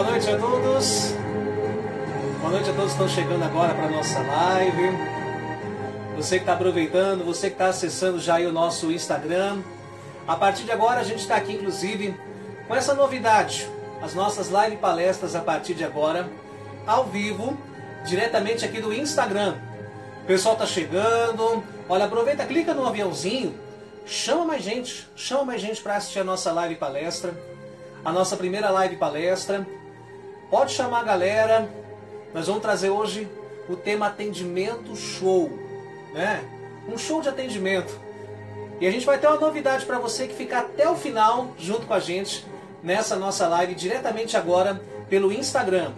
boa noite a todos. Boa noite a todos que estão chegando agora para a nossa live. Você que está aproveitando, você que está acessando já o nosso Instagram. A partir de agora a gente está aqui, inclusive, com essa novidade. As nossas live palestras a partir de agora, ao vivo, diretamente aqui do Instagram. O pessoal está chegando. Olha, aproveita, clica no aviãozinho, chama mais gente, chama mais gente para assistir a nossa live palestra a nossa primeira live palestra. Pode chamar a galera. Nós vamos trazer hoje o tema atendimento show, né? Um show de atendimento. E a gente vai ter uma novidade para você que fica até o final junto com a gente nessa nossa live diretamente agora pelo Instagram,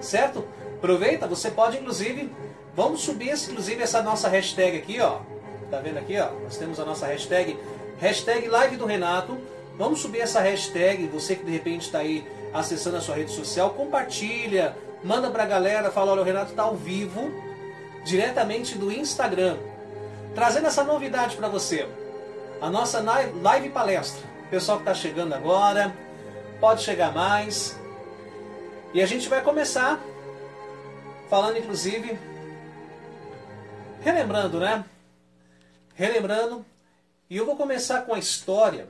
certo? Aproveita, você pode inclusive, vamos subir inclusive essa nossa hashtag aqui, ó. Tá vendo aqui, ó? Nós temos a nossa hashtag, hashtag live do Renato Vamos subir essa hashtag, você que de repente está aí acessando a sua rede social, compartilha, manda para a galera, fala, olha, o Renato está ao vivo, diretamente do Instagram, trazendo essa novidade para você. A nossa live palestra. Pessoal que está chegando agora, pode chegar mais. E a gente vai começar falando, inclusive, relembrando, né? Relembrando, e eu vou começar com a história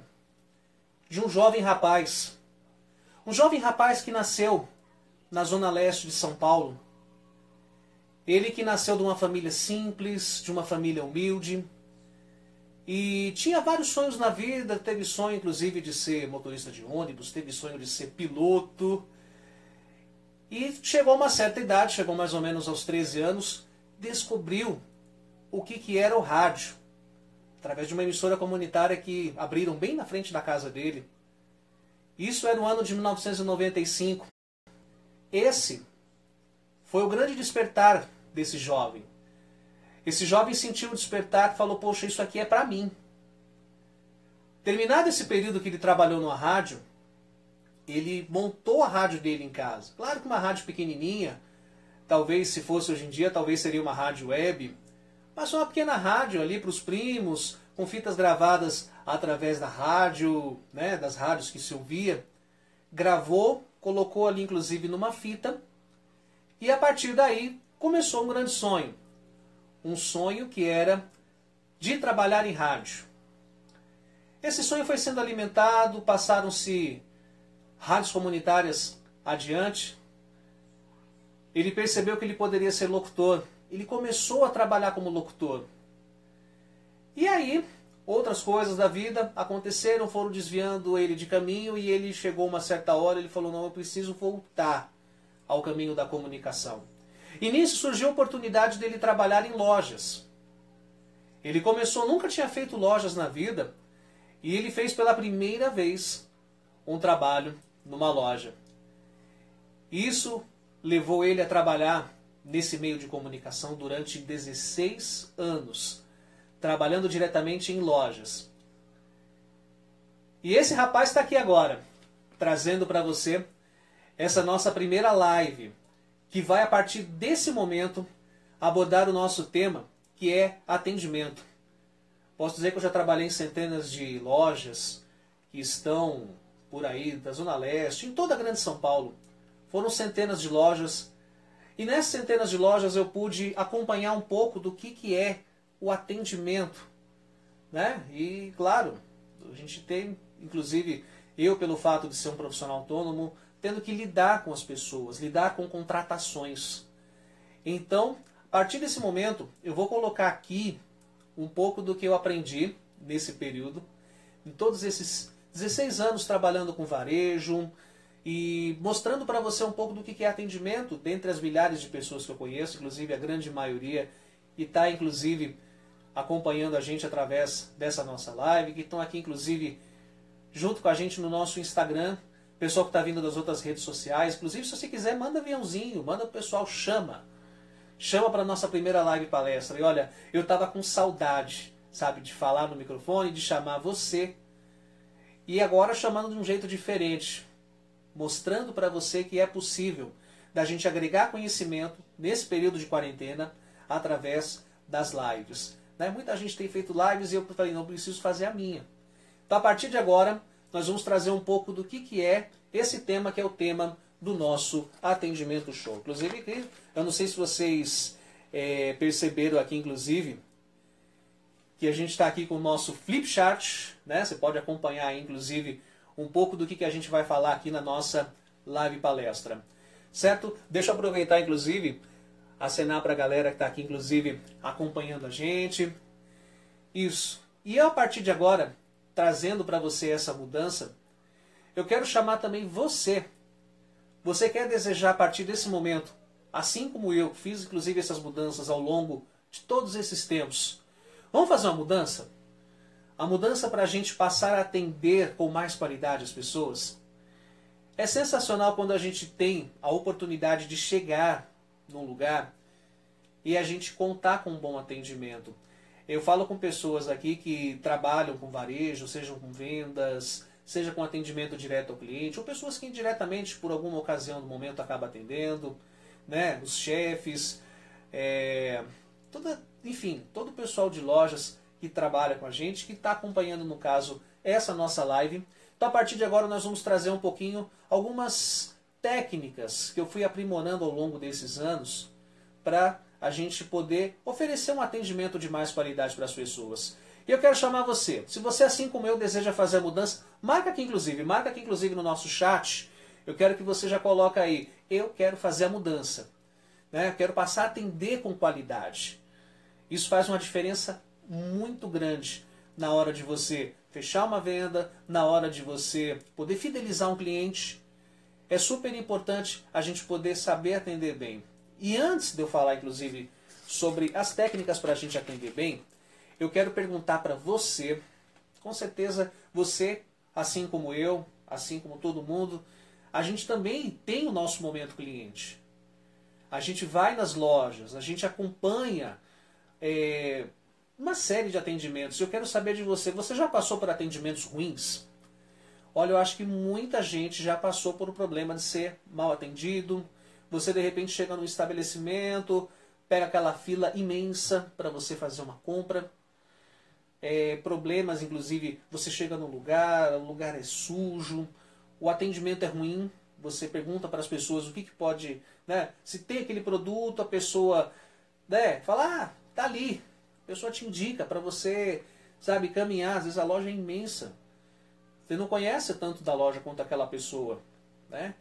de um jovem rapaz. Um jovem rapaz que nasceu na zona leste de São Paulo. Ele que nasceu de uma família simples, de uma família humilde, e tinha vários sonhos na vida, teve sonho inclusive de ser motorista de ônibus, teve sonho de ser piloto. E chegou a uma certa idade, chegou mais ou menos aos 13 anos, descobriu o que, que era o rádio através de uma emissora comunitária que abriram bem na frente da casa dele. Isso era no ano de 1995. Esse foi o grande despertar desse jovem. Esse jovem sentiu o despertar falou: Poxa, isso aqui é para mim. Terminado esse período que ele trabalhou numa rádio, ele montou a rádio dele em casa. Claro que uma rádio pequenininha, talvez se fosse hoje em dia, talvez seria uma rádio web, Passou uma pequena rádio ali para os primos, com fitas gravadas através da rádio, né, das rádios que se ouvia. Gravou, colocou ali inclusive numa fita. E a partir daí começou um grande sonho. Um sonho que era de trabalhar em rádio. Esse sonho foi sendo alimentado, passaram-se rádios comunitárias adiante. Ele percebeu que ele poderia ser locutor ele começou a trabalhar como locutor. E aí, outras coisas da vida aconteceram, foram desviando ele de caminho e ele chegou uma certa hora, ele falou: "Não, eu preciso voltar ao caminho da comunicação". E nisso surgiu a oportunidade dele trabalhar em lojas. Ele começou, nunca tinha feito lojas na vida, e ele fez pela primeira vez um trabalho numa loja. Isso levou ele a trabalhar nesse meio de comunicação durante 16 anos, trabalhando diretamente em lojas. E esse rapaz está aqui agora, trazendo para você essa nossa primeira live, que vai a partir desse momento abordar o nosso tema, que é atendimento. Posso dizer que eu já trabalhei em centenas de lojas que estão por aí, da Zona Leste, em toda a Grande São Paulo. Foram centenas de lojas e nessas centenas de lojas eu pude acompanhar um pouco do que, que é o atendimento. Né? E, claro, a gente tem, inclusive, eu, pelo fato de ser um profissional autônomo, tendo que lidar com as pessoas, lidar com contratações. Então, a partir desse momento, eu vou colocar aqui um pouco do que eu aprendi nesse período, em todos esses 16 anos trabalhando com varejo, e mostrando para você um pouco do que é atendimento dentre as milhares de pessoas que eu conheço, inclusive a grande maioria, e está inclusive acompanhando a gente através dessa nossa live, que estão aqui inclusive junto com a gente no nosso Instagram, pessoal que está vindo das outras redes sociais, inclusive se você quiser manda aviãozinho, manda o pessoal, chama, chama para nossa primeira live palestra. E olha, eu estava com saudade, sabe, de falar no microfone, de chamar você, e agora chamando de um jeito diferente mostrando para você que é possível da gente agregar conhecimento nesse período de quarentena através das lives. Né? Muita gente tem feito lives e eu falei, não preciso fazer a minha. Então, a partir de agora, nós vamos trazer um pouco do que, que é esse tema que é o tema do nosso atendimento show. Inclusive, eu não sei se vocês é, perceberam aqui, inclusive, que a gente está aqui com o nosso flip chart, né? Você pode acompanhar, inclusive, um pouco do que, que a gente vai falar aqui na nossa live palestra. Certo? Deixa eu aproveitar, inclusive, acenar para a galera que está aqui, inclusive, acompanhando a gente. Isso. E eu, a partir de agora, trazendo para você essa mudança, eu quero chamar também você. Você quer desejar a partir desse momento, assim como eu, fiz inclusive essas mudanças ao longo de todos esses tempos. Vamos fazer uma mudança? A mudança para a gente passar a atender com mais qualidade as pessoas? É sensacional quando a gente tem a oportunidade de chegar num lugar e a gente contar com um bom atendimento. Eu falo com pessoas aqui que trabalham com varejo, sejam com vendas, seja com atendimento direto ao cliente, ou pessoas que indiretamente, por alguma ocasião do momento, acabam atendendo, né? os chefes, é, toda, enfim, todo o pessoal de lojas que trabalha com a gente, que está acompanhando, no caso, essa nossa live. Então, a partir de agora, nós vamos trazer um pouquinho algumas técnicas que eu fui aprimorando ao longo desses anos para a gente poder oferecer um atendimento de mais qualidade para as pessoas. E eu quero chamar você. Se você, assim como eu, deseja fazer a mudança, marca aqui inclusive, marca aqui inclusive no nosso chat. Eu quero que você já coloque aí, eu quero fazer a mudança. Né? Quero passar a atender com qualidade. Isso faz uma diferença muito grande na hora de você fechar uma venda, na hora de você poder fidelizar um cliente. É super importante a gente poder saber atender bem. E antes de eu falar, inclusive, sobre as técnicas para a gente atender bem, eu quero perguntar para você, com certeza você, assim como eu, assim como todo mundo, a gente também tem o nosso momento cliente. A gente vai nas lojas, a gente acompanha é, uma série de atendimentos. Eu quero saber de você, você já passou por atendimentos ruins? Olha, eu acho que muita gente já passou por o problema de ser mal atendido, você de repente chega num estabelecimento, pega aquela fila imensa para você fazer uma compra. É, problemas, inclusive, você chega no lugar, o lugar é sujo, o atendimento é ruim, você pergunta para as pessoas o que, que pode, né? Se tem aquele produto, a pessoa, né? Fala, ah, tá ali. A pessoa te indica para você, sabe, caminhar. Às vezes a loja é imensa. Você não conhece tanto da loja quanto aquela pessoa, né?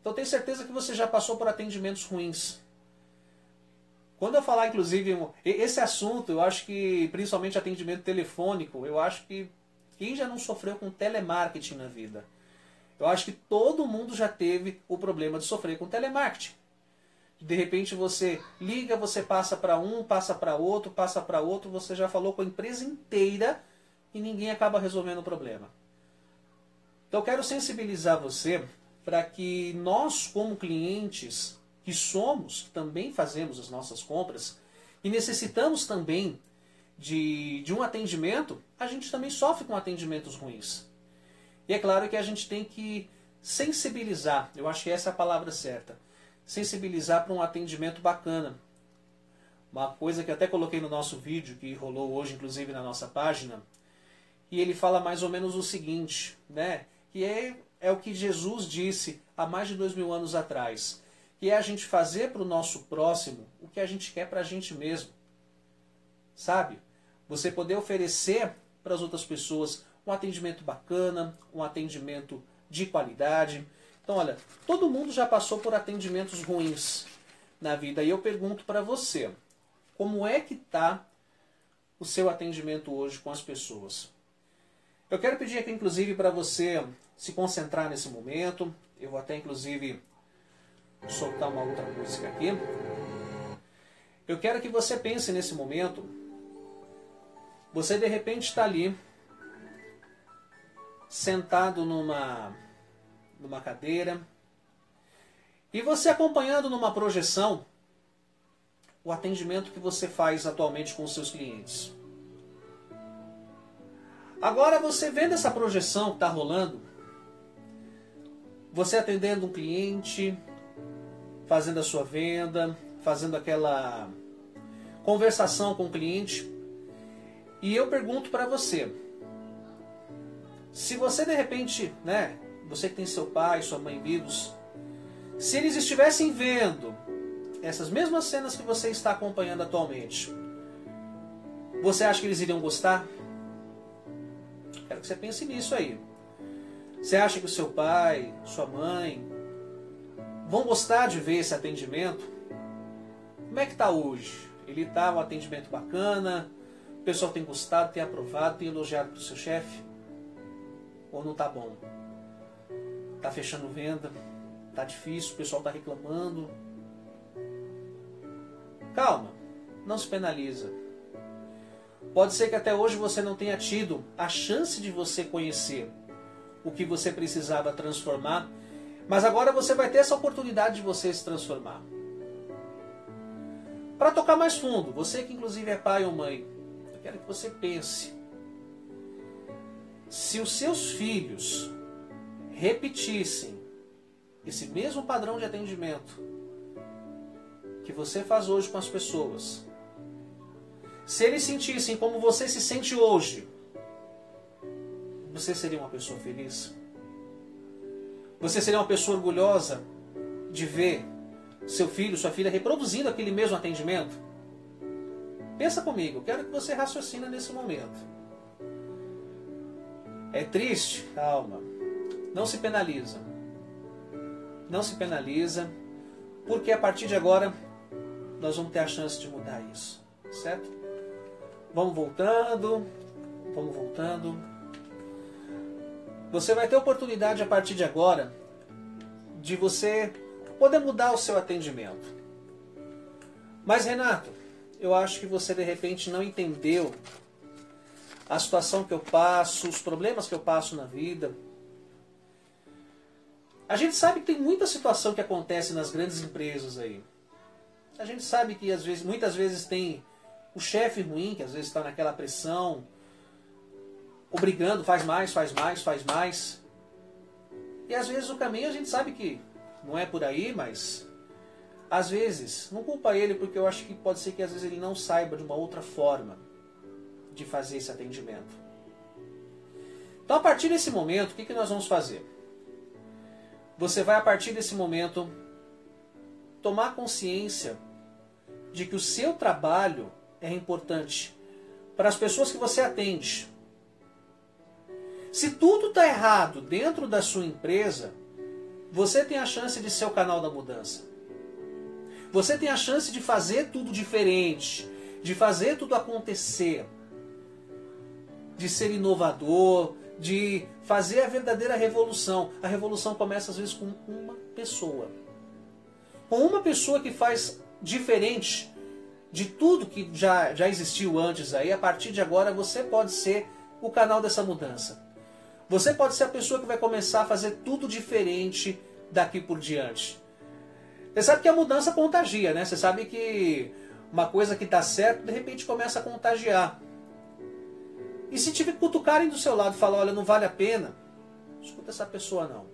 Então tenho certeza que você já passou por atendimentos ruins. Quando eu falar, inclusive, esse assunto, eu acho que, principalmente atendimento telefônico, eu acho que quem já não sofreu com telemarketing na vida? Eu acho que todo mundo já teve o problema de sofrer com telemarketing. De repente você liga, você passa para um, passa para outro, passa para outro, você já falou com a empresa inteira e ninguém acaba resolvendo o problema. Então eu quero sensibilizar você para que nós, como clientes que somos, que também fazemos as nossas compras e necessitamos também de, de um atendimento, a gente também sofre com atendimentos ruins. E é claro que a gente tem que sensibilizar, eu acho que essa é a palavra certa, sensibilizar para um atendimento bacana. Uma coisa que até coloquei no nosso vídeo, que rolou hoje, inclusive na nossa página, e ele fala mais ou menos o seguinte, né? Que é é o que Jesus disse há mais de dois mil anos atrás, que é a gente fazer para o nosso próximo o que a gente quer para a gente mesmo. Sabe? Você poder oferecer para as outras pessoas um atendimento bacana, um atendimento de qualidade. Então, olha, todo mundo já passou por atendimentos ruins na vida. E eu pergunto para você, como é que está o seu atendimento hoje com as pessoas? Eu quero pedir aqui, inclusive, para você se concentrar nesse momento. Eu vou até, inclusive, soltar uma outra música aqui. Eu quero que você pense nesse momento. Você, de repente, está ali, sentado numa, numa cadeira, e você acompanhando numa projeção o atendimento que você faz atualmente com os seus clientes. Agora você vendo essa projeção que está rolando, você atendendo um cliente, fazendo a sua venda, fazendo aquela conversação com o cliente, e eu pergunto para você: Se você de repente, né, você que tem seu pai, sua mãe vivos, se eles estivessem vendo essas mesmas cenas que você está acompanhando atualmente, você acha que eles iriam gostar? Quero que você pense nisso aí. Você acha que o seu pai, sua mãe, vão gostar de ver esse atendimento? Como é que está hoje? Ele está um atendimento bacana? O pessoal tem gostado, tem aprovado, tem elogiado para o seu chefe? Ou não está bom? Está fechando venda? Está difícil? O pessoal está reclamando? Calma, não se penaliza. Pode ser que até hoje você não tenha tido a chance de você conhecer o que você precisava transformar, mas agora você vai ter essa oportunidade de você se transformar. Para tocar mais fundo, você que inclusive é pai ou mãe, eu quero que você pense. Se os seus filhos repetissem esse mesmo padrão de atendimento que você faz hoje com as pessoas, se eles sentissem como você se sente hoje, você seria uma pessoa feliz? Você seria uma pessoa orgulhosa de ver seu filho, sua filha reproduzindo aquele mesmo atendimento? Pensa comigo, quero que você raciocine nesse momento. É triste? Calma. Não se penaliza. Não se penaliza, porque a partir de agora nós vamos ter a chance de mudar isso, certo? Vamos voltando, vamos voltando. Você vai ter oportunidade a partir de agora de você poder mudar o seu atendimento. Mas Renato, eu acho que você de repente não entendeu a situação que eu passo, os problemas que eu passo na vida. A gente sabe que tem muita situação que acontece nas grandes empresas aí. A gente sabe que às vezes, muitas vezes tem o chefe ruim, que às vezes está naquela pressão, obrigando, faz mais, faz mais, faz mais. E às vezes o caminho a gente sabe que não é por aí, mas às vezes, não culpa ele, porque eu acho que pode ser que às vezes ele não saiba de uma outra forma de fazer esse atendimento. Então, a partir desse momento, o que, que nós vamos fazer? Você vai, a partir desse momento, tomar consciência de que o seu trabalho é importante para as pessoas que você atende. Se tudo está errado dentro da sua empresa, você tem a chance de ser o canal da mudança. Você tem a chance de fazer tudo diferente, de fazer tudo acontecer, de ser inovador, de fazer a verdadeira revolução. A revolução começa às vezes com uma pessoa. Com uma pessoa que faz diferente de tudo que já, já existiu antes aí, a partir de agora você pode ser o canal dessa mudança. Você pode ser a pessoa que vai começar a fazer tudo diferente daqui por diante. Você sabe que a mudança contagia, né? Você sabe que uma coisa que está certo, de repente começa a contagiar. E se tiver cutucarem do seu lado e falar, olha, não vale a pena, escuta essa pessoa não.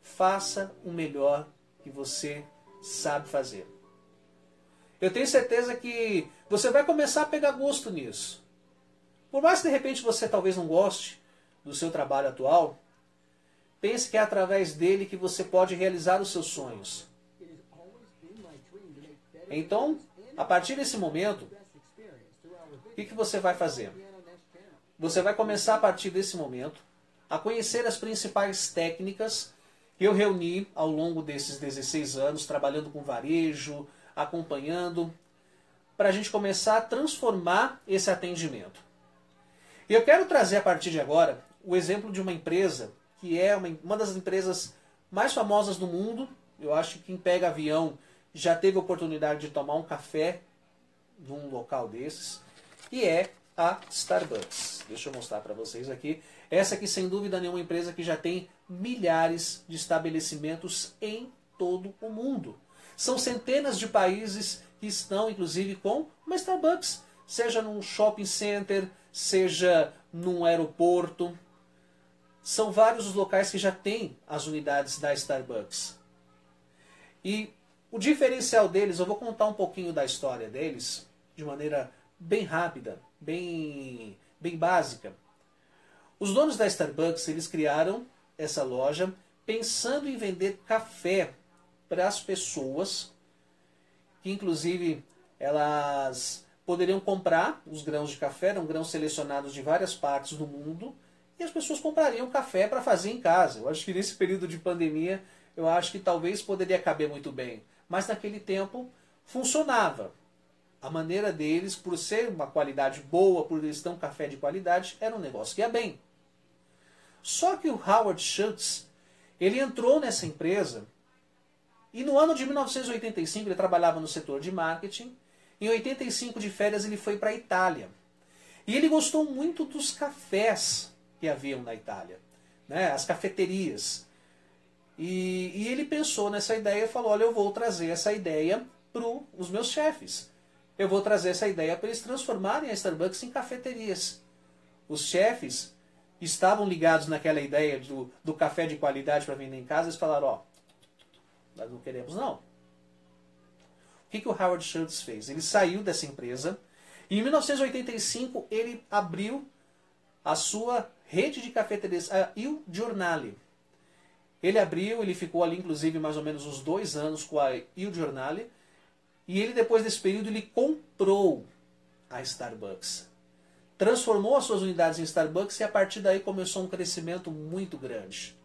Faça o melhor que você sabe fazer. Eu tenho certeza que você vai começar a pegar gosto nisso. Por mais que de repente você talvez não goste do seu trabalho atual, pense que é através dele que você pode realizar os seus sonhos. Então, a partir desse momento, o que, que você vai fazer? Você vai começar a partir desse momento a conhecer as principais técnicas que eu reuni ao longo desses 16 anos, trabalhando com varejo, acompanhando, para a gente começar a transformar esse atendimento. E eu quero trazer a partir de agora o exemplo de uma empresa que é uma, uma das empresas mais famosas do mundo. Eu acho que quem pega avião já teve oportunidade de tomar um café num local desses. E é a Starbucks. Deixa eu mostrar para vocês aqui. Essa aqui, sem dúvida nenhuma, é empresa que já tem milhares de estabelecimentos em todo o mundo. São centenas de países que estão, inclusive, com uma Starbucks, seja num shopping center, seja num aeroporto. São vários os locais que já têm as unidades da Starbucks. E o diferencial deles, eu vou contar um pouquinho da história deles, de maneira bem rápida, bem, bem básica. Os donos da Starbucks, eles criaram essa loja pensando em vender café para as pessoas, que inclusive elas poderiam comprar os grãos de café, eram grãos selecionados de várias partes do mundo, e as pessoas comprariam café para fazer em casa. Eu acho que nesse período de pandemia, eu acho que talvez poderia caber muito bem. Mas naquele tempo funcionava. A maneira deles, por ser uma qualidade boa, por eles ter um café de qualidade, era um negócio que ia bem. Só que o Howard Schultz, ele entrou nessa empresa e no ano de 1985 ele trabalhava no setor de marketing. Em 85 de férias ele foi para a Itália. E ele gostou muito dos cafés que haviam na Itália, né? as cafeterias. E, e ele pensou nessa ideia e falou: Olha, eu vou trazer essa ideia para os meus chefes. Eu vou trazer essa ideia para eles transformarem a Starbucks em cafeterias. Os chefes estavam ligados naquela ideia do, do café de qualidade para vender em casa, eles falaram, ó, nós não queremos não. O que, que o Howard Schultz fez? Ele saiu dessa empresa e em 1985 ele abriu a sua rede de cafeterias, a Il Giornale. Ele abriu, ele ficou ali inclusive mais ou menos uns dois anos com a Il Giornale e ele depois desse período ele comprou a Starbucks transformou as suas unidades em Starbucks e a partir daí começou um crescimento muito grande.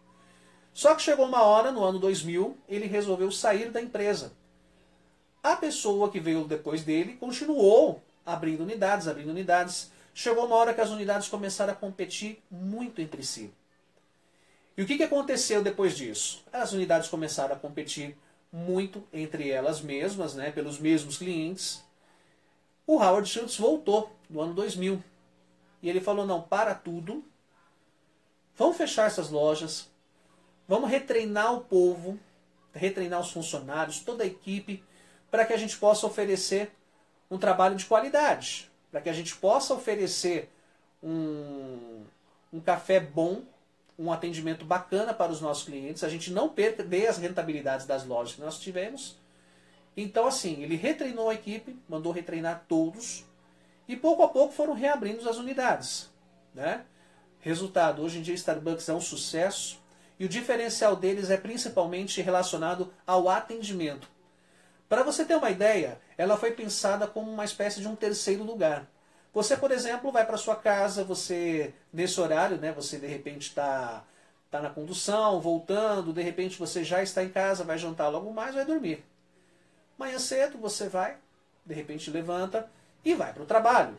Só que chegou uma hora, no ano 2000, ele resolveu sair da empresa. A pessoa que veio depois dele continuou abrindo unidades, abrindo unidades. Chegou uma hora que as unidades começaram a competir muito entre si. E o que, aconteceu depois disso? As unidades começaram a competir muito entre elas mesmas, né, pelos mesmos clientes. O Howard Schultz voltou no ano 2000 e ele falou: não, para tudo, vamos fechar essas lojas, vamos retreinar o povo, retreinar os funcionários, toda a equipe, para que a gente possa oferecer um trabalho de qualidade, para que a gente possa oferecer um, um café bom, um atendimento bacana para os nossos clientes, a gente não perder as rentabilidades das lojas que nós tivemos. Então, assim, ele retreinou a equipe, mandou retreinar todos, e pouco a pouco foram reabrindo as unidades. Né? Resultado, hoje em dia Starbucks é um sucesso e o diferencial deles é principalmente relacionado ao atendimento. Para você ter uma ideia, ela foi pensada como uma espécie de um terceiro lugar. Você, por exemplo, vai para sua casa, você nesse horário, né, você de repente está tá na condução, voltando, de repente você já está em casa, vai jantar logo mais, vai dormir. Manhã cedo você vai, de repente levanta, e vai para o trabalho.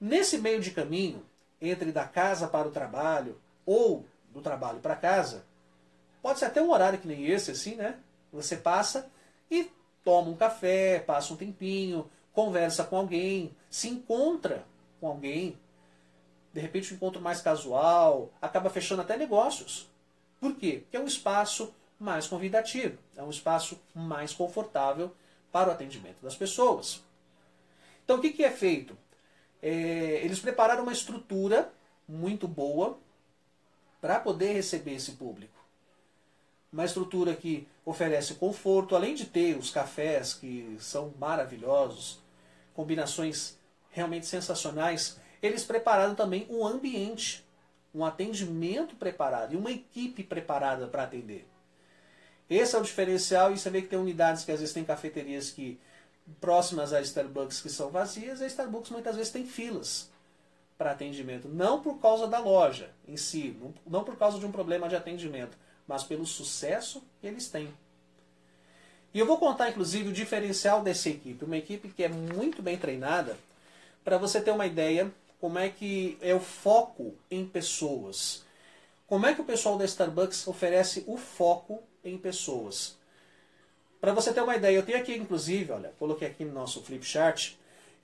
Nesse meio de caminho, entre da casa para o trabalho ou do trabalho para casa, pode ser até um horário que nem esse, assim, né? Você passa e toma um café, passa um tempinho, conversa com alguém, se encontra com alguém, de repente um encontro mais casual, acaba fechando até negócios. Por quê? Porque é um espaço mais convidativo, é um espaço mais confortável para o atendimento das pessoas. Então o que, que é feito? É, eles prepararam uma estrutura muito boa para poder receber esse público. Uma estrutura que oferece conforto, além de ter os cafés que são maravilhosos, combinações realmente sensacionais, eles prepararam também um ambiente, um atendimento preparado e uma equipe preparada para atender. Esse é o diferencial e você vê que tem unidades que às vezes tem cafeterias que próximas a Starbucks que são vazias, a Starbucks muitas vezes tem filas para atendimento. Não por causa da loja em si, não por causa de um problema de atendimento, mas pelo sucesso que eles têm. E eu vou contar, inclusive, o diferencial dessa equipe. Uma equipe que é muito bem treinada, para você ter uma ideia como é que é o foco em pessoas. Como é que o pessoal da Starbucks oferece o foco em pessoas? Para você ter uma ideia, eu tenho aqui inclusive, olha, coloquei aqui no nosso flip chart,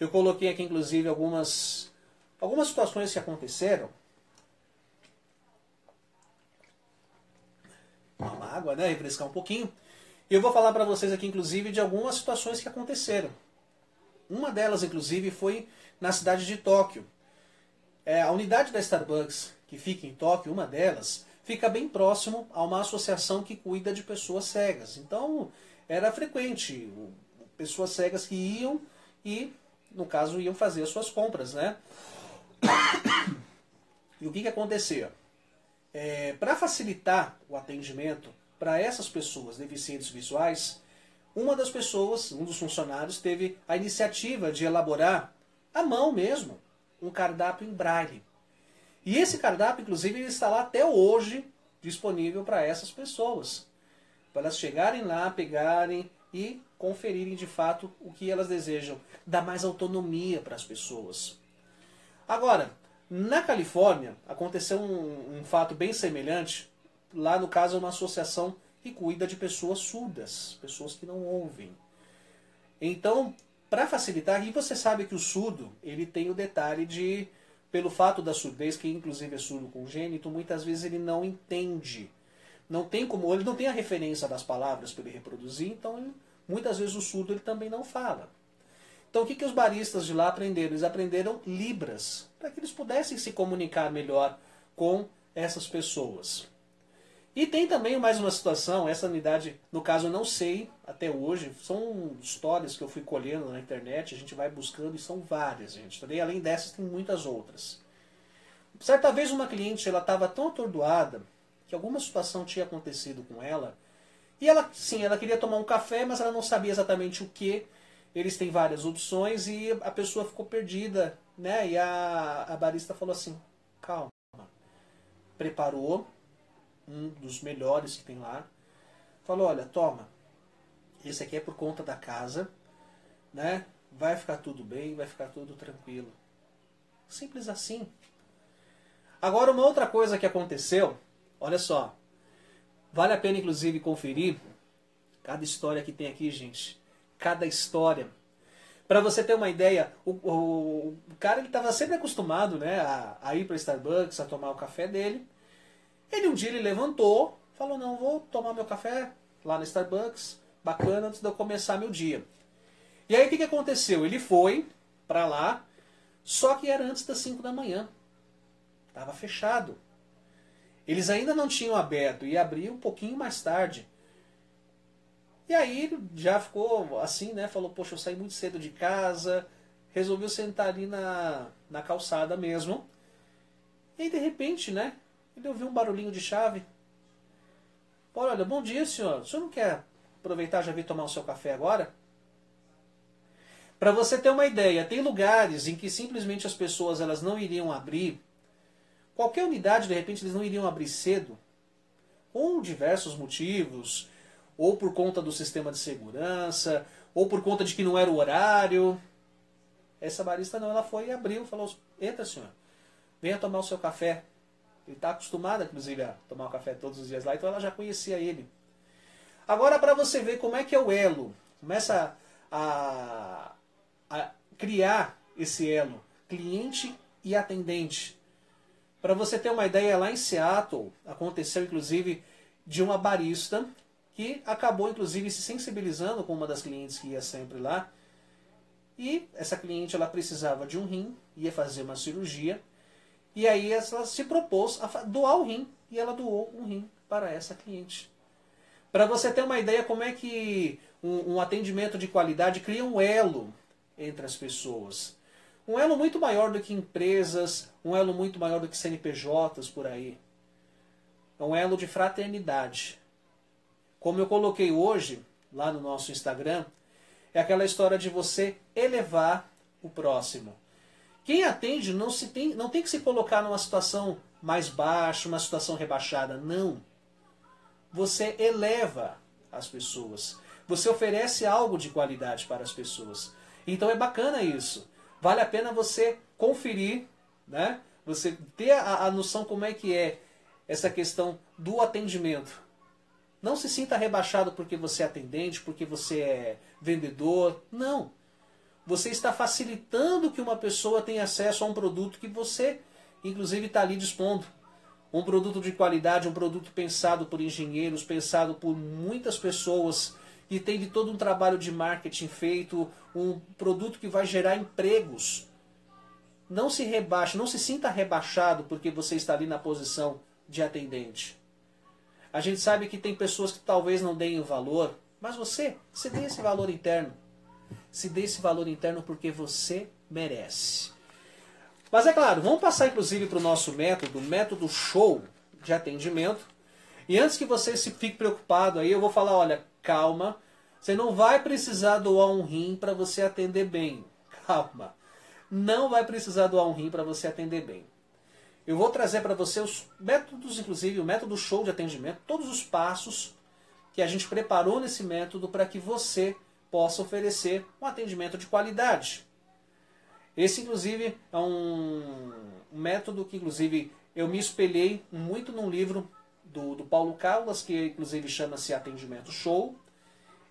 eu coloquei aqui inclusive algumas, algumas situações que aconteceram. Uma água, né? Refrescar um pouquinho. E eu vou falar para vocês aqui inclusive de algumas situações que aconteceram. Uma delas, inclusive, foi na cidade de Tóquio. É, a unidade da Starbucks, que fica em Tóquio, uma delas, fica bem próximo a uma associação que cuida de pessoas cegas. Então, era frequente. Pessoas cegas que iam e, no caso, iam fazer as suas compras, né? E o que, que acontecia? É, para facilitar o atendimento para essas pessoas deficientes visuais, uma das pessoas, um dos funcionários, teve a iniciativa de elaborar à mão mesmo um cardápio em braille. E esse cardápio, inclusive, está lá até hoje disponível para essas pessoas. Para elas chegarem lá, pegarem e conferirem de fato o que elas desejam. Dar mais autonomia para as pessoas. Agora, na Califórnia, aconteceu um, um fato bem semelhante. Lá, no caso, é uma associação que cuida de pessoas surdas, pessoas que não ouvem. Então, para facilitar, e você sabe que o surdo, ele tem o detalhe de, pelo fato da surdez, que inclusive é surdo congênito, muitas vezes ele não entende. Não tem como, ele não tem a referência das palavras para ele reproduzir, então ele, muitas vezes o surdo ele também não fala. Então o que, que os baristas de lá aprenderam? Eles aprenderam libras, para que eles pudessem se comunicar melhor com essas pessoas. E tem também mais uma situação, essa unidade, no caso eu não sei até hoje, são histórias que eu fui colhendo na internet, a gente vai buscando e são várias, gente. Também além dessas tem muitas outras. Certa vez uma cliente, ela estava tão atordoada que alguma situação tinha acontecido com ela, e ela, sim, ela queria tomar um café, mas ela não sabia exatamente o que. Eles têm várias opções e a pessoa ficou perdida, né? E a, a barista falou assim: calma. Preparou um dos melhores que tem lá, falou: olha, toma, esse aqui é por conta da casa, né? Vai ficar tudo bem, vai ficar tudo tranquilo. Simples assim. Agora, uma outra coisa que aconteceu, olha só, vale a pena inclusive conferir cada história que tem aqui, gente. Cada história. Para você ter uma ideia, o, o, o cara ele estava sempre acostumado né, a, a ir para Starbucks, a tomar o café dele. Ele um dia ele levantou, falou: Não, vou tomar meu café lá no Starbucks, bacana, antes de eu começar meu dia. E aí o que, que aconteceu? Ele foi para lá, só que era antes das 5 da manhã. Estava fechado. Eles ainda não tinham aberto e abriu um pouquinho mais tarde. E aí ele já ficou assim, né? Falou, poxa, eu saí muito cedo de casa, resolveu sentar ali na, na calçada mesmo. E aí, de repente, né? Ele ouviu um barulhinho de chave. Olha, bom dia, senhor. O senhor não quer aproveitar já vir tomar o seu café agora? Para você ter uma ideia, tem lugares em que simplesmente as pessoas elas não iriam abrir. Qualquer unidade, de repente, eles não iriam abrir cedo. Com diversos motivos. Ou por conta do sistema de segurança. Ou por conta de que não era o horário. Essa barista não, ela foi e abriu. Falou, entra senhor. Venha tomar o seu café. Ele está acostumado, inclusive, a tomar um café todos os dias lá, então ela já conhecia ele. Agora, para você ver como é que é o elo, começa a, a criar esse elo, cliente e atendente. Para você ter uma ideia, lá em Seattle aconteceu, inclusive, de uma barista que acabou, inclusive, se sensibilizando com uma das clientes que ia sempre lá. E essa cliente ela precisava de um rim, ia fazer uma cirurgia e aí ela se propôs a doar o rim e ela doou um rim para essa cliente. Para você ter uma ideia como é que um, um, atendimento de qualidade cria um elo entre as pessoas. Um elo muito maior do que empresas, um elo muito maior do que CNPJs por aí. É um elo de fraternidade. Como eu coloquei hoje lá no nosso Instagram, é aquela história de você elevar o próximo. Quem atende não, se tem, não tem que se colocar numa situação mais baixa, uma situação rebaixada. Não. Você eleva as pessoas. Você oferece algo de qualidade para as pessoas. Então é bacana isso. Vale a pena você conferir, né? Você ter a, a noção como é que é essa questão do atendimento. Não se sinta rebaixado porque você é atendente, porque você é vendedor. Não. Você está facilitando que uma pessoa tenha acesso a um produto que você, inclusive, está ali dispondo. Um produto de qualidade, um produto pensado por engenheiros, pensado por muitas pessoas, que tem de todo um trabalho de marketing feito, um produto que vai gerar empregos. Não se rebaixe, não se sinta rebaixado porque você está ali na posição de atendente. A gente sabe que tem pessoas que talvez não deem o valor, mas você, você dê esse valor interno. Se dê esse valor interno porque você merece. Mas é claro, vamos passar inclusive para o nosso método, método show de atendimento. E antes que você se fique preocupado aí, eu vou falar, olha, calma, você não vai precisar doar um rim para você atender bem. Calma. Não vai precisar doar um rim para você atender bem. Eu vou trazer para você os métodos, inclusive o método show de atendimento, todos os passos que a gente preparou nesse método para que você possa oferecer um atendimento de qualidade. Esse, inclusive, é um, método que, inclusive, eu me espelhei muito num livro do, do Paulo Caldas, que inclusive chama-se Atendimento Show.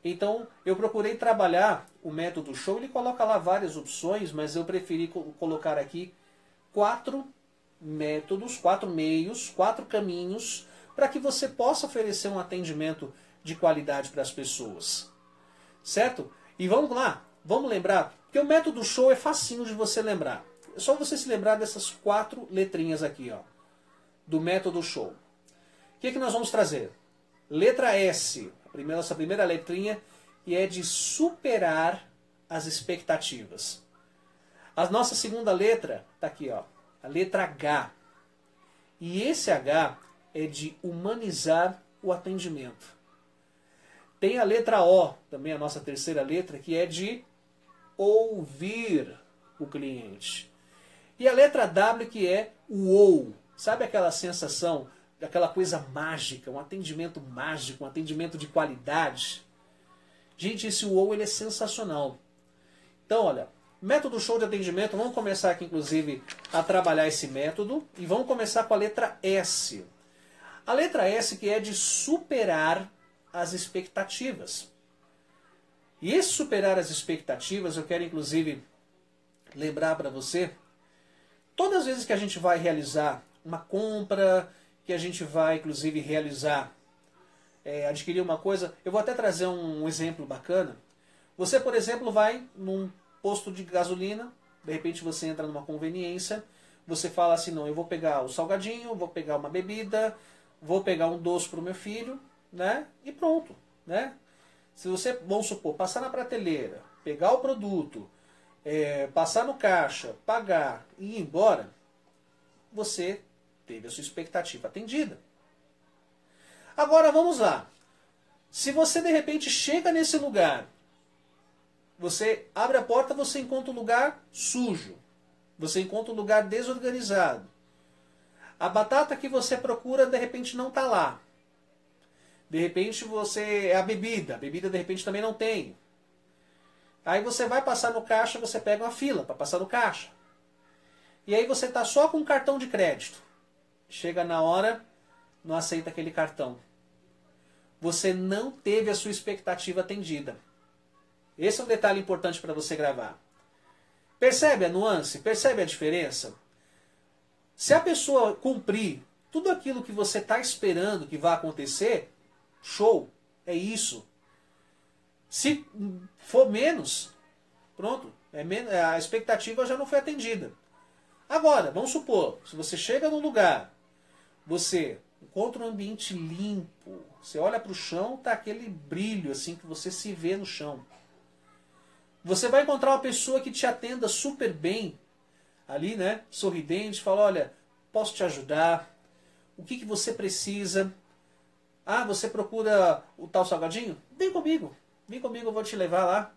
Então, eu procurei trabalhar o método show. Ele coloca lá várias opções, mas eu preferi colocar aqui quatro métodos, quatro meios, quatro caminhos para que você possa oferecer um atendimento de qualidade para as pessoas. Certo? E vamos lá, vamos lembrar, porque o método show é facinho de você lembrar. É só você se lembrar dessas quatro letrinhas aqui, ó, do método show. O que, é que nós vamos trazer? Letra S, a primeira, nossa primeira letrinha, e é de superar as expectativas. A nossa segunda letra está aqui, ó, a letra H. E esse H é de humanizar o atendimento. Tem a letra O, também a nossa terceira letra, que é de ouvir o cliente. E a letra W, que é o OU. Sabe aquela sensação, aquela coisa mágica, um atendimento mágico, um atendimento de qualidade? Gente, esse OU ele é sensacional. Então, olha, método show de atendimento, vamos começar aqui, inclusive, a trabalhar esse método. E vamos começar com a letra S. A letra S que é de superar as expectativas. E esse superar as expectativas, eu quero inclusive lembrar para você, todas as vezes que a gente vai realizar uma compra, que a gente vai inclusive realizar, é, adquirir uma coisa, eu vou até trazer um, um exemplo bacana. Você, por exemplo, vai num posto de gasolina, de repente você entra numa conveniência, você fala assim, não, eu vou pegar o salgadinho, vou pegar uma bebida, vou pegar um doce para o meu filho, né? E pronto, né? Se você, vamos supor, passar na prateleira, pegar o produto, é, passar no caixa, pagar e ir embora, você teve a sua expectativa atendida. Agora vamos lá. Se você de repente chega nesse lugar, você abre a porta, você encontra um lugar sujo. Você encontra um lugar desorganizado. A batata que você procura de repente não está lá. De repente você. É a bebida. A bebida de repente também não tem. Aí você vai passar no caixa, você pega uma fila para passar no caixa. E aí você está só com um cartão de crédito. Chega na hora, não aceita aquele cartão. Você não teve a sua expectativa atendida. Esse é um detalhe importante para você gravar. Percebe a nuance? Percebe a diferença? Se a pessoa cumprir tudo aquilo que você está esperando que vai acontecer, Show. É isso. Se for menos, pronto. É menos, a expectativa já não foi atendida. Agora, vamos supor, se você chega num lugar, você encontra um ambiente limpo, você olha para o chão, tá aquele brilho assim que você se vê no chão. Você vai encontrar uma pessoa que te atenda super bem, ali, né, sorridente, fala, olha, posso te ajudar? O que, que você precisa? Ah, você procura o tal salgadinho? Vem comigo. Vem comigo, eu vou te levar lá.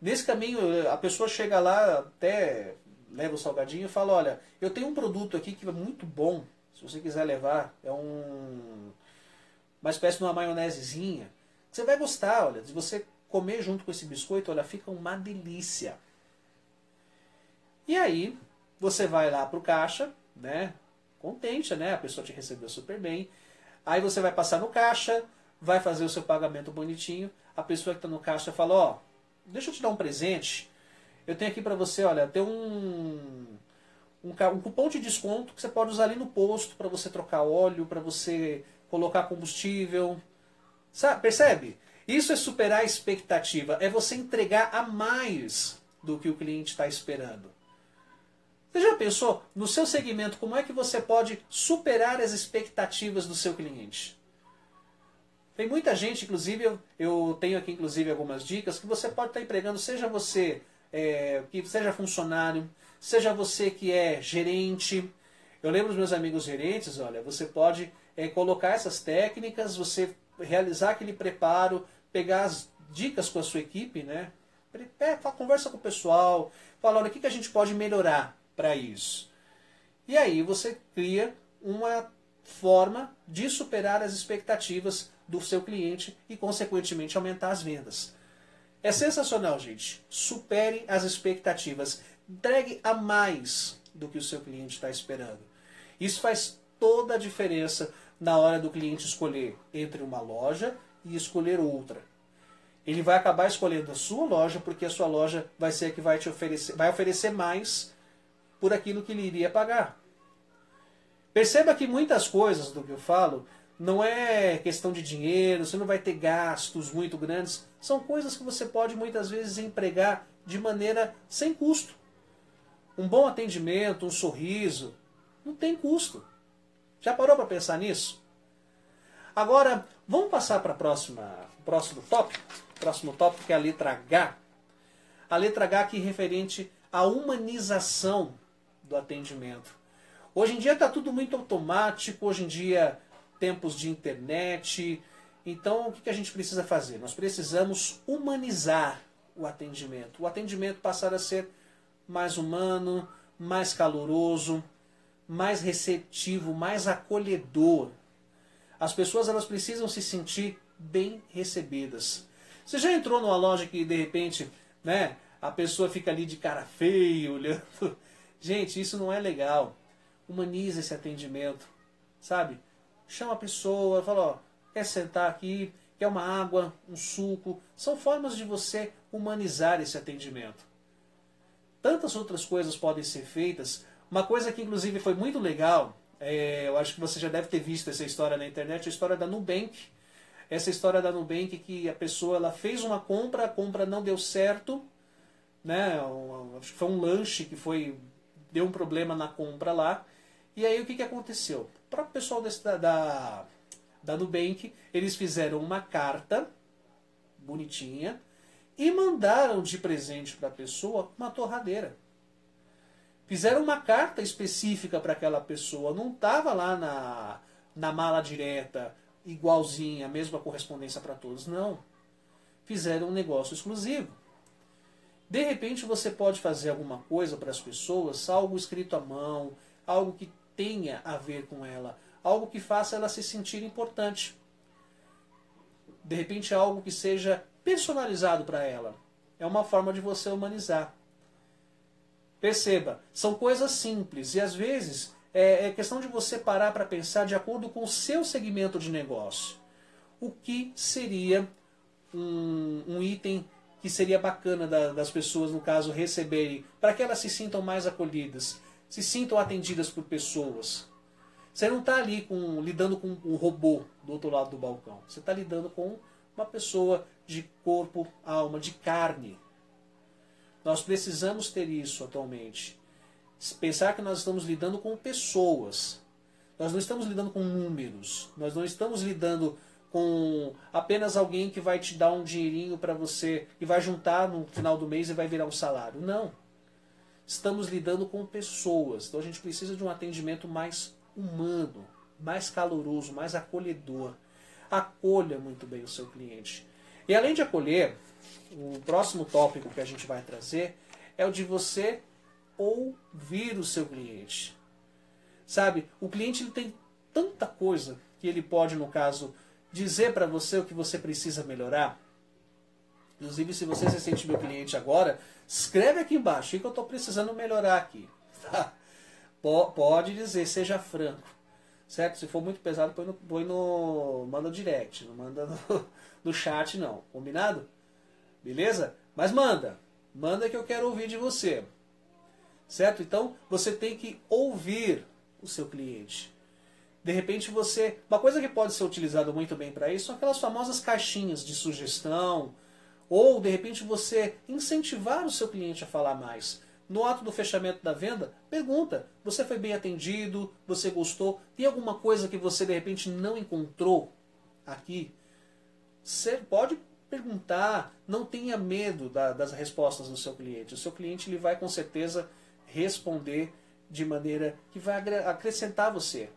Nesse caminho, a pessoa chega lá, até leva o salgadinho e fala, olha, eu tenho um produto aqui que é muito bom, se você quiser levar, é um uma espécie de uma maionesezinha. Você vai gostar, olha, se você comer junto com esse biscoito, olha, fica uma delícia. E aí, você vai lá pro caixa, né? Contente, né? A pessoa te recebeu super bem. Aí você vai passar no caixa, vai fazer o seu pagamento bonitinho. A pessoa que está no caixa fala: Ó, deixa eu te dar um presente. Eu tenho aqui para você, olha, tem um, um, um, cupom de desconto que você pode usar ali no posto para você trocar óleo, para você colocar combustível. Sabe, percebe? Isso é superar a expectativa, é você entregar a mais do que o cliente está esperando. Você já pensou no seu segmento como é que você pode superar as expectativas do seu cliente? Tem muita gente, inclusive, eu, eu tenho aqui inclusive algumas dicas que você pode estar empregando, seja você é, que seja funcionário, seja você que é gerente. Eu lembro dos meus amigos gerentes, olha, você pode é, colocar essas técnicas, você realizar aquele preparo, pegar as dicas com a sua equipe, né? É, conversa com o pessoal, fala, olha, o que, que a gente pode melhorar para isso? E aí você cria uma forma de superar as expectativas do seu cliente e, consequentemente, aumentar as vendas. É sensacional, gente. Supere as expectativas. Entregue a mais do que o seu cliente está esperando. Isso faz toda a diferença na hora do cliente escolher entre uma loja e escolher outra. Ele vai acabar escolhendo a sua loja porque a sua loja vai ser a que vai te oferecer, vai oferecer mais por aquilo que ele iria pagar. Perceba que muitas coisas do que eu falo não é questão de dinheiro, você não vai ter gastos muito grandes. São coisas que você pode muitas vezes empregar de maneira sem custo. Um bom atendimento, um sorriso, não tem custo. Já parou para pensar nisso? Agora, vamos passar para o próximo tópico? Próximo tópico que é a letra H. A letra H aqui referente à humanização do atendimento. Hoje em dia está tudo muito automático, hoje em dia tempos de internet. Então, o que a gente precisa fazer? Nós precisamos humanizar o atendimento. O atendimento passar a ser mais humano, mais caloroso, mais receptivo, mais acolhedor. As pessoas elas precisam se sentir bem recebidas. Você já entrou numa loja que de repente, né, a pessoa fica ali de cara feia, olhando. Gente, isso não é legal. Humaniza esse atendimento, sabe? chama a pessoa, fala, ó, quer sentar aqui, quer uma água, um suco. São formas de você humanizar esse atendimento. Tantas outras coisas podem ser feitas. Uma coisa que inclusive foi muito legal, é, eu acho que você já deve ter visto essa história na internet, a história da Nubank. Essa história da Nubank que a pessoa ela fez uma compra, a compra não deu certo, né? Acho que foi um lanche que foi deu um problema na compra lá. E aí o que, que aconteceu? O próprio pessoal desse, da, da, da Nubank, eles fizeram uma carta bonitinha e mandaram de presente para a pessoa uma torradeira. Fizeram uma carta específica para aquela pessoa, não estava lá na, na mala direta, igualzinha, mesma correspondência para todos, não. Fizeram um negócio exclusivo. De repente você pode fazer alguma coisa para as pessoas, algo escrito à mão, algo que tenha a ver com ela, algo que faça ela se sentir importante. De repente, algo que seja personalizado para ela. É uma forma de você humanizar. Perceba, são coisas simples e às vezes é, é questão de você parar para pensar de acordo com o seu segmento de negócio. O que seria um, um item que seria bacana da, das pessoas, no caso, receberem, para que elas se sintam mais acolhidas? se sintam atendidas por pessoas. Você não está ali com, lidando com um robô do outro lado do balcão. Você está lidando com uma pessoa de corpo, alma, de carne. Nós precisamos ter isso atualmente. Pensar que nós estamos lidando com pessoas. Nós não estamos lidando com números. Nós não estamos lidando com apenas alguém que vai te dar um dinheirinho para você e vai juntar no final do mês e vai virar um salário. Não estamos lidando com pessoas. Então a gente precisa de um atendimento mais humano, mais caloroso, mais acolhedor. Acolha muito bem o seu cliente. E além de acolher, o próximo tópico que a gente vai trazer é o de você ouvir o seu cliente. Sabe, o cliente ele tem tanta coisa que ele pode, no caso, dizer para você o que você precisa melhorar. Inclusive, se você se sente meu cliente agora, escreve aqui embaixo o que eu estou precisando melhorar aqui. Pode dizer, seja franco. Certo? Se for muito pesado, põe no, põe no manda direct, não manda no, no chat não. Combinado? Beleza? Mas manda. Manda que eu quero ouvir de você. Certo? Então, você tem que ouvir o seu cliente. De repente você. Uma coisa que pode ser utilizada muito bem para isso são aquelas famosas caixinhas de sugestão, ou, de repente, você incentivar o seu cliente a falar mais. No ato do fechamento da venda, pergunta: você foi bem atendido? Você gostou? Tem alguma coisa que você de repente não encontrou aqui? Você pode perguntar, não tenha medo da, das respostas do seu cliente. O seu cliente ele vai com certeza responder de maneira que vai acrescentar você.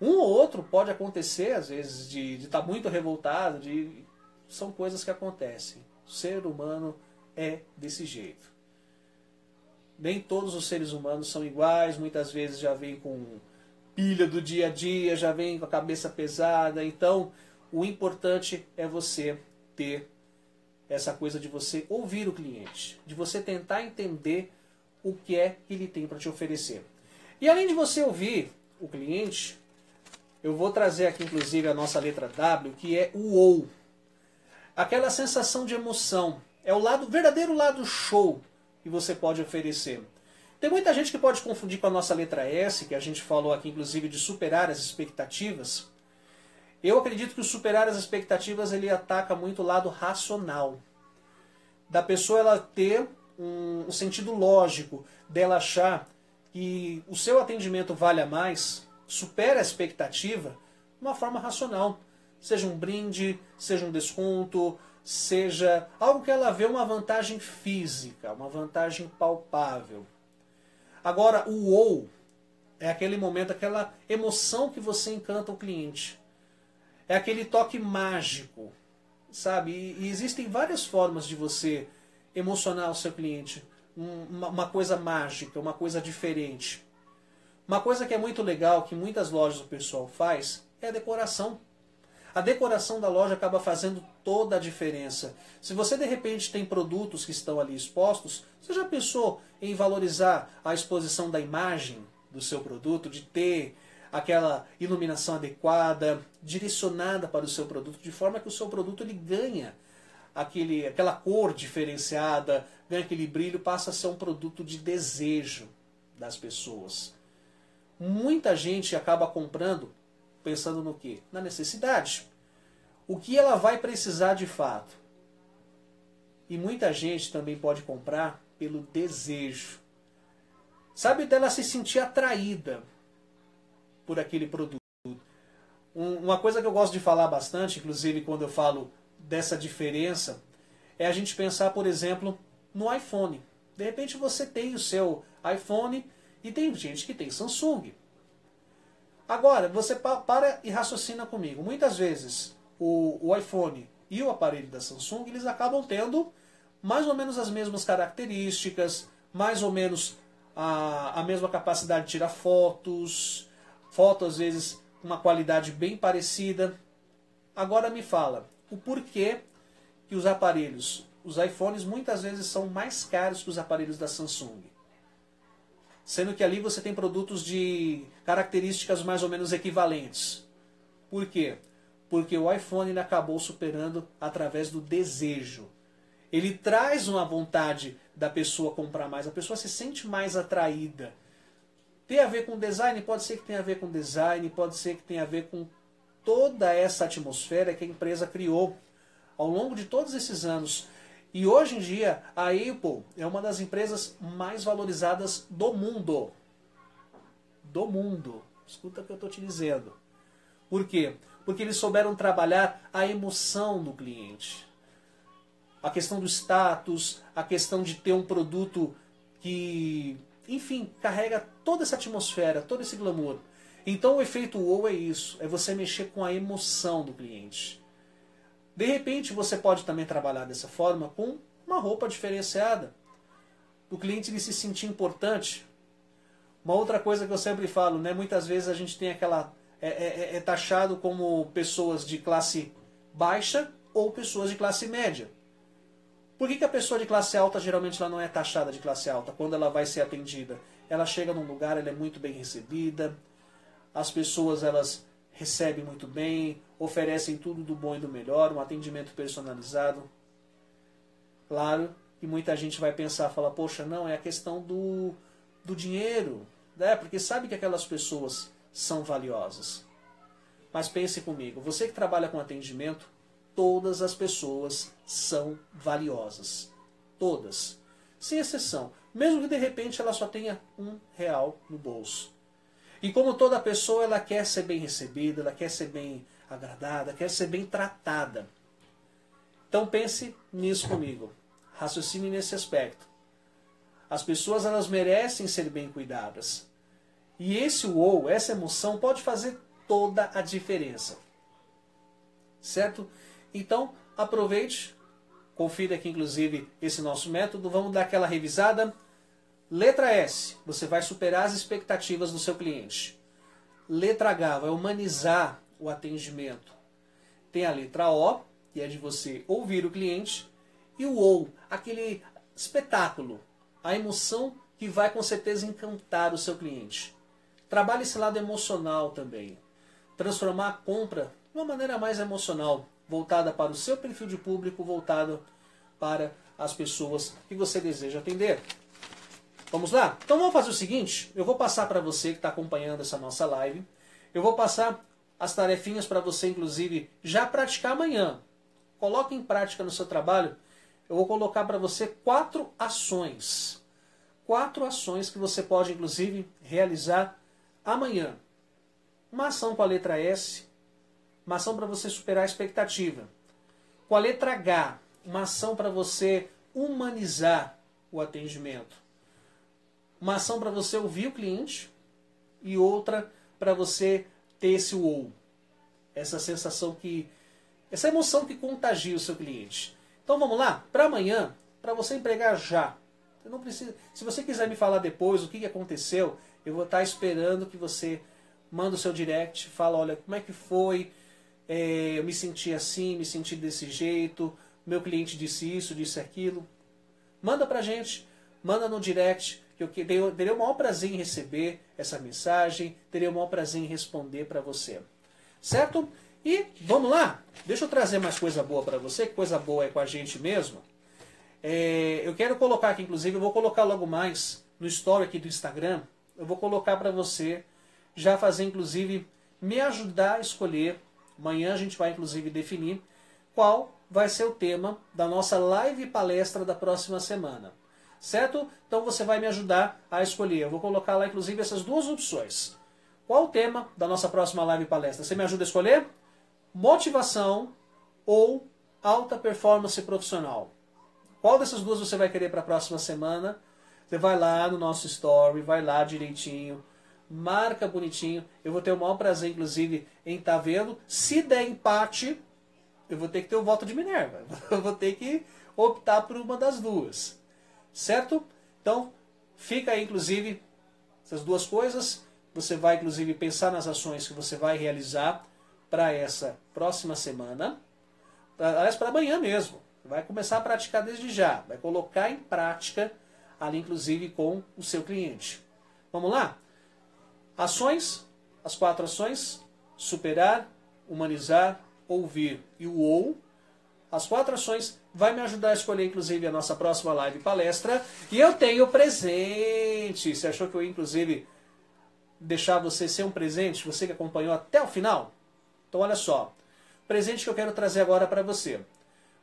Um ou outro pode acontecer, às vezes, de estar tá muito revoltado, de são coisas que acontecem. O ser humano é desse jeito. Nem todos os seres humanos são iguais, muitas vezes já vem com pilha do dia a dia, já vem com a cabeça pesada. Então, o importante é você ter essa coisa de você ouvir o cliente, de você tentar entender o que é que ele tem para te oferecer. E além de você ouvir o cliente, eu vou trazer aqui inclusive a nossa letra W, que é o ou. Aquela sensação de emoção. É o lado verdadeiro lado show que você pode oferecer. Tem muita gente que pode confundir com a nossa letra S, que a gente falou aqui inclusive de superar as expectativas. Eu acredito que o superar as expectativas ele ataca muito o lado racional. Da pessoa ela ter um, um sentido lógico, dela achar que o seu atendimento vale a mais, supera a expectativa, de uma forma racional. Seja um brinde, seja um desconto, seja algo que ela vê uma vantagem física, uma vantagem palpável. Agora, o ou é aquele momento, aquela emoção que você encanta o cliente. É aquele toque mágico, sabe? E, e existem várias formas de você emocionar o seu cliente. Uma, uma coisa mágica, uma coisa diferente. Uma coisa que é muito legal, que muitas lojas o pessoal faz, é a decoração. A decoração da loja acaba fazendo toda a diferença. Se você de repente tem produtos que estão ali expostos, você já pensou em valorizar a exposição da imagem do seu produto, de ter aquela iluminação adequada, direcionada para o seu produto, de forma que o seu produto ele ganha aquele, aquela cor diferenciada, ganha aquele brilho, passa a ser um produto de desejo das pessoas. Muita gente acaba comprando pensando no que? Na necessidade. O que ela vai precisar de fato. E muita gente também pode comprar pelo desejo. Sabe dela se sentir atraída por aquele produto. Um, uma coisa que eu gosto de falar bastante, inclusive quando eu falo dessa diferença, é a gente pensar, por exemplo, no iPhone. De repente você tem o seu iPhone e tem gente que tem Samsung. Agora, você para e raciocina comigo. Muitas vezes o, o iPhone e o aparelho da Samsung eles acabam tendo mais ou menos as mesmas características, mais ou menos a, a mesma capacidade de tirar fotos, foto às vezes uma qualidade bem parecida. Agora me fala, o porquê que os aparelhos, os iPhones muitas vezes são mais caros que os aparelhos da Samsung. Sendo que ali você tem produtos de características mais ou menos equivalentes. Por quê? Porque o iPhone acabou superando através do desejo. Ele traz uma vontade da pessoa comprar mais, a pessoa se sente mais atraída tem a ver com design? Pode ser que tenha a ver com design, pode ser que tenha a ver com toda essa atmosfera que a empresa criou ao longo de todos esses anos. E hoje em dia, a Apple é uma das empresas mais valorizadas do mundo. Do mundo. Escuta o que eu estou te dizendo. Por quê? Porque eles souberam trabalhar a emoção do cliente. A questão do status, a questão de ter um produto que enfim, carrega toda essa atmosfera, todo esse glamour. Então o efeito wow é isso, é você mexer com a emoção do cliente. De repente você pode também trabalhar dessa forma com uma roupa diferenciada. O cliente ele se sentir importante. Uma outra coisa que eu sempre falo, né? Muitas vezes a gente tem aquela. É, é, é taxado como pessoas de classe baixa ou pessoas de classe média. Por que, que a pessoa de classe alta geralmente ela não é taxada de classe alta quando ela vai ser atendida? Ela chega num lugar, ela é muito bem recebida, as pessoas elas recebem muito bem, oferecem tudo do bom e do melhor, um atendimento personalizado. Claro que muita gente vai pensar, fala, poxa, não, é a questão do, do dinheiro, né? porque sabe que aquelas pessoas são valiosas. Mas pense comigo, você que trabalha com atendimento, todas as pessoas são valiosas. Todas. Sem exceção. Mesmo que de repente ela só tenha um real no bolso. E como toda pessoa, ela quer ser bem recebida, ela quer ser bem agradada, quer ser bem tratada. Então pense nisso comigo. Raciocine nesse aspecto. As pessoas elas merecem ser bem cuidadas. E esse ou, essa emoção pode fazer toda a diferença. Certo? Então, aproveite, confira aqui inclusive esse nosso método, vamos dar aquela revisada. Letra S, você vai superar as expectativas do seu cliente. Letra H, vai humanizar o atendimento. Tem a letra O, que é de você ouvir o cliente, e o OU, aquele espetáculo, a emoção que vai com certeza encantar o seu cliente. Trabalhe esse lado emocional também. Transformar a compra de uma maneira mais emocional, voltada para o seu perfil de público, voltada para as pessoas que você deseja atender. Vamos lá? Então vamos fazer o seguinte, eu vou passar para você que está acompanhando essa nossa live, eu vou passar as tarefinhas para você, inclusive, já praticar amanhã. Coloque em prática no seu trabalho. Eu vou colocar para você quatro ações. Quatro ações que você pode, inclusive, realizar amanhã. Uma ação com a letra S, uma ação para você superar a expectativa. Com a letra H, uma ação para você humanizar o atendimento uma ação para você ouvir o cliente e outra para você ter esse wow. Essa sensação que. Essa emoção que contagia o seu cliente. Então vamos lá? Para amanhã, para você empregar já. Não se você quiser me falar depois o que aconteceu, eu vou estar esperando que você manda o seu direct, fala, olha, como é que foi? É, eu me senti assim, me senti desse jeito, meu cliente disse isso, disse aquilo. Manda pra gente, manda no direct que eu teria o maior prazer em receber essa mensagem, teria o maior prazer em responder para você. Certo? E vamos lá, deixa eu trazer mais coisa boa para você, que coisa boa é com a gente mesmo. É, eu quero colocar aqui, inclusive, eu vou colocar logo mais no story aqui do Instagram, eu vou colocar para você já fazer, inclusive, me ajudar a escolher. Amanhã a gente vai, inclusive, definir qual vai ser o tema da nossa live palestra da próxima semana certo? Então você vai me ajudar a escolher. Eu vou colocar lá, inclusive, essas duas opções. Qual o tema da nossa próxima live palestra? Você me ajuda a escolher? Motivação ou alta performance profissional? Qual dessas duas você vai querer para a próxima semana? Você vai lá no nosso story, vai lá direitinho, marca bonitinho. Eu vou ter o maior prazer, inclusive, em estar tá vendo. Se der empate, eu vou ter que ter o voto de Minerva. Eu vou ter que optar por uma das duas. Certo? Então, fica aí, inclusive, essas duas coisas. Você vai, inclusive, pensar nas ações que você vai realizar para essa próxima semana. Aliás, para amanhã mesmo. Vai começar a praticar desde já. Vai colocar em prática ali, inclusive, com o seu cliente. Vamos lá? Ações, as quatro ações: superar, humanizar, ouvir e o ou as quatro ações vai me ajudar a escolher, inclusive, a nossa próxima live palestra. E eu tenho presente. Você achou que eu inclusive, deixar você ser um presente? Você que acompanhou até o final? Então, olha só. Presente que eu quero trazer agora para você.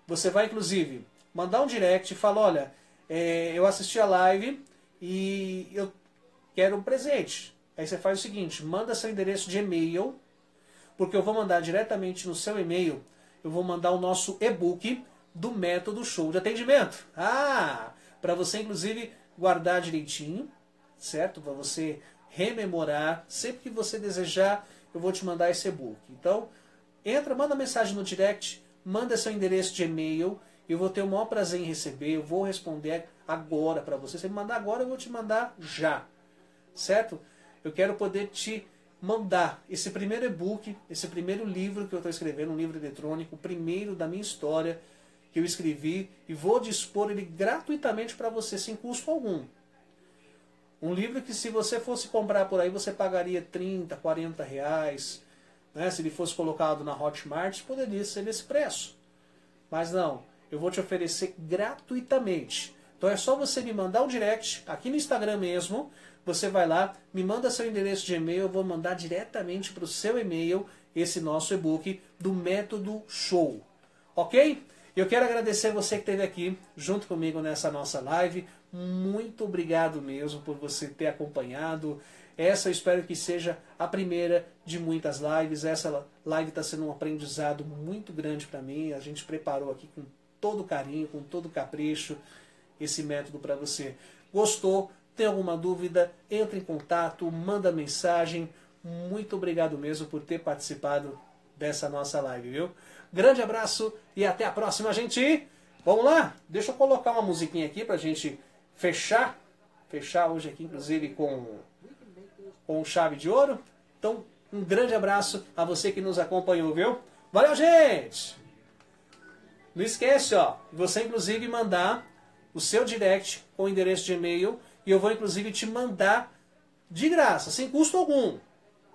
Você vai, inclusive, mandar um direct e falar: olha, é, eu assisti a live e eu quero um presente. Aí você faz o seguinte: manda seu endereço de e-mail, porque eu vou mandar diretamente no seu e-mail eu vou mandar o nosso e-book do método show de atendimento. Ah, para você inclusive guardar direitinho, certo? Para você rememorar, sempre que você desejar, eu vou te mandar esse e-book. Então, entra, manda mensagem no direct, manda seu endereço de e-mail, eu vou ter o maior prazer em receber, eu vou responder agora para você. Se me mandar agora, eu vou te mandar já. Certo? Eu quero poder te mandar esse primeiro e-book, esse primeiro livro que eu estou escrevendo, um livro eletrônico, o primeiro da minha história que eu escrevi e vou dispor ele gratuitamente para você, sem custo algum. Um livro que se você fosse comprar por aí, você pagaria 30, 40 reais. Né? Se ele fosse colocado na Hotmart, poderia ser nesse preço. Mas não, eu vou te oferecer gratuitamente. Então é só você me mandar um direct aqui no Instagram mesmo, você vai lá, me manda seu endereço de e-mail, eu vou mandar diretamente para o seu e-mail esse nosso e-book do Método Show. Ok? Eu quero agradecer você que esteve aqui junto comigo nessa nossa live. Muito obrigado mesmo por você ter acompanhado. Essa eu espero que seja a primeira de muitas lives. Essa live está sendo um aprendizado muito grande para mim. A gente preparou aqui com todo carinho, com todo capricho, esse método para você. Gostou? Tem alguma dúvida? Entre em contato, manda mensagem. Muito obrigado mesmo por ter participado dessa nossa live, viu? Grande abraço e até a próxima, gente! Vamos lá? Deixa eu colocar uma musiquinha aqui pra gente fechar. Fechar hoje aqui, inclusive, com, com chave de ouro. Então, um grande abraço a você que nos acompanhou, viu? Valeu, gente! Não esquece, ó, você inclusive mandar o seu direct com o endereço de e-mail e eu vou inclusive te mandar de graça, sem custo algum,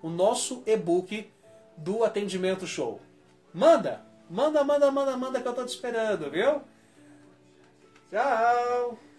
o nosso e-book do atendimento show. Manda, manda, manda, manda, manda que eu tô te esperando, viu? Tchau!